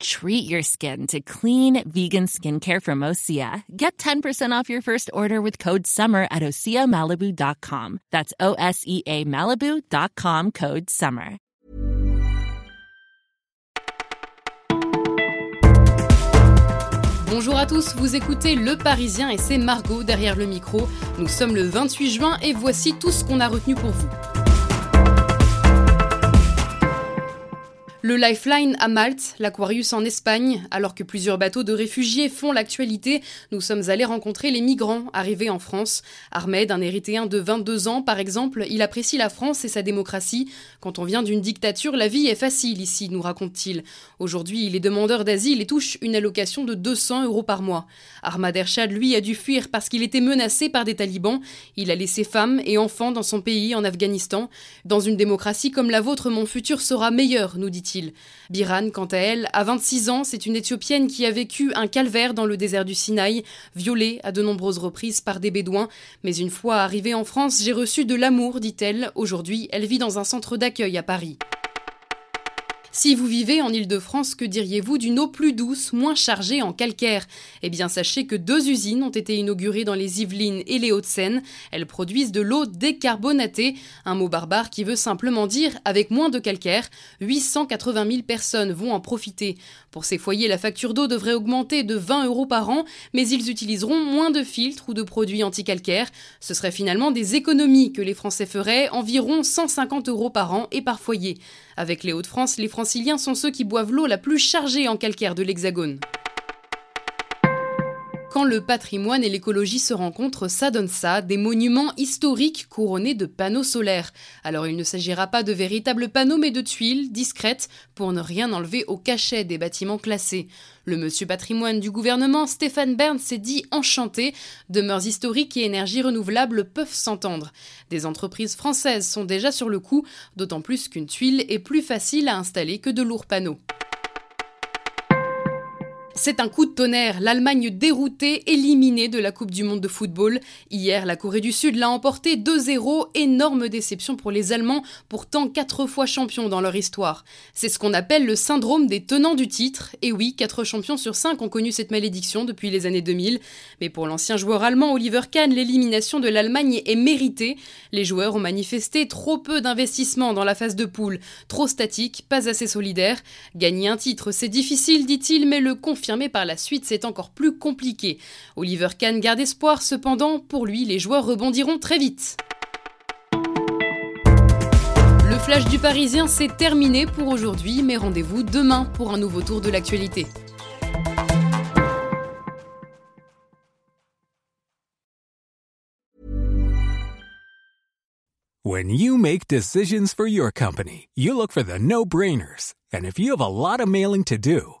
Treat your skin to clean vegan skincare from Osea. Get 10% off your first order with code SUMMER at OseaMalibu.com. That's O S E A Malibu.com code SUMMER. Bonjour à tous, vous écoutez Le Parisien et c'est Margot derrière le micro. Nous sommes le 28 juin et voici tout ce qu'on a retenu pour vous. Le Lifeline à Malte, l'Aquarius en Espagne, alors que plusieurs bateaux de réfugiés font l'actualité, nous sommes allés rencontrer les migrants arrivés en France. Ahmed, un Érythréen de 22 ans par exemple, il apprécie la France et sa démocratie. Quand on vient d'une dictature, la vie est facile ici, nous raconte-t-il. Aujourd'hui, il est demandeur d'asile et touche une allocation de 200 euros par mois. Ahmad Ershad, lui, a dû fuir parce qu'il était menacé par des talibans. Il a laissé femmes et enfants dans son pays, en Afghanistan. Dans une démocratie comme la vôtre, mon futur sera meilleur, nous dit-il. Biran, quant à elle, a 26 ans, c'est une Éthiopienne qui a vécu un calvaire dans le désert du Sinaï, violée à de nombreuses reprises par des Bédouins. Mais une fois arrivée en France, j'ai reçu de l'amour, dit-elle. Aujourd'hui, elle vit dans un centre d'accueil à Paris. Si vous vivez en Île-de-France, que diriez-vous d'une eau plus douce, moins chargée en calcaire? Eh bien, sachez que deux usines ont été inaugurées dans les Yvelines et les Hauts-de-Seine. Elles produisent de l'eau décarbonatée, un mot barbare qui veut simplement dire avec moins de calcaire. 880 000 personnes vont en profiter. Pour ces foyers, la facture d'eau devrait augmenter de 20 euros par an, mais ils utiliseront moins de filtres ou de produits anti-calcaire. Ce serait finalement des économies que les Français feraient, environ 150 euros par an et par foyer. Avec les Hauts-de-France, les franciliens sont ceux qui boivent l'eau la plus chargée en calcaire de l'Hexagone. Quand le patrimoine et l'écologie se rencontrent, ça donne ça, des monuments historiques couronnés de panneaux solaires. Alors il ne s'agira pas de véritables panneaux mais de tuiles discrètes pour ne rien enlever au cachet des bâtiments classés. Le monsieur patrimoine du gouvernement, Stéphane Bern, s'est dit enchanté. Demeures historiques et énergies renouvelables peuvent s'entendre. Des entreprises françaises sont déjà sur le coup, d'autant plus qu'une tuile est plus facile à installer que de lourds panneaux. C'est un coup de tonnerre. L'Allemagne déroutée, éliminée de la Coupe du Monde de football. Hier, la Corée du Sud l'a emporté 2-0. Énorme déception pour les Allemands, pourtant quatre fois champions dans leur histoire. C'est ce qu'on appelle le syndrome des tenants du titre. Et oui, quatre champions sur cinq ont connu cette malédiction depuis les années 2000. Mais pour l'ancien joueur allemand Oliver Kahn, l'élimination de l'Allemagne est méritée. Les joueurs ont manifesté trop peu d'investissement dans la phase de poule. Trop statique, pas assez solidaire. Gagner un titre, c'est difficile, dit-il, mais le par la suite, c'est encore plus compliqué. Oliver Kahn garde espoir, cependant, pour lui, les joueurs rebondiront très vite. Le flash du Parisien, c'est terminé pour aujourd'hui, mais rendez-vous demain pour un nouveau tour de l'actualité. When you make decisions for your company, you look for the no-brainers. And if you have a lot of mailing to do,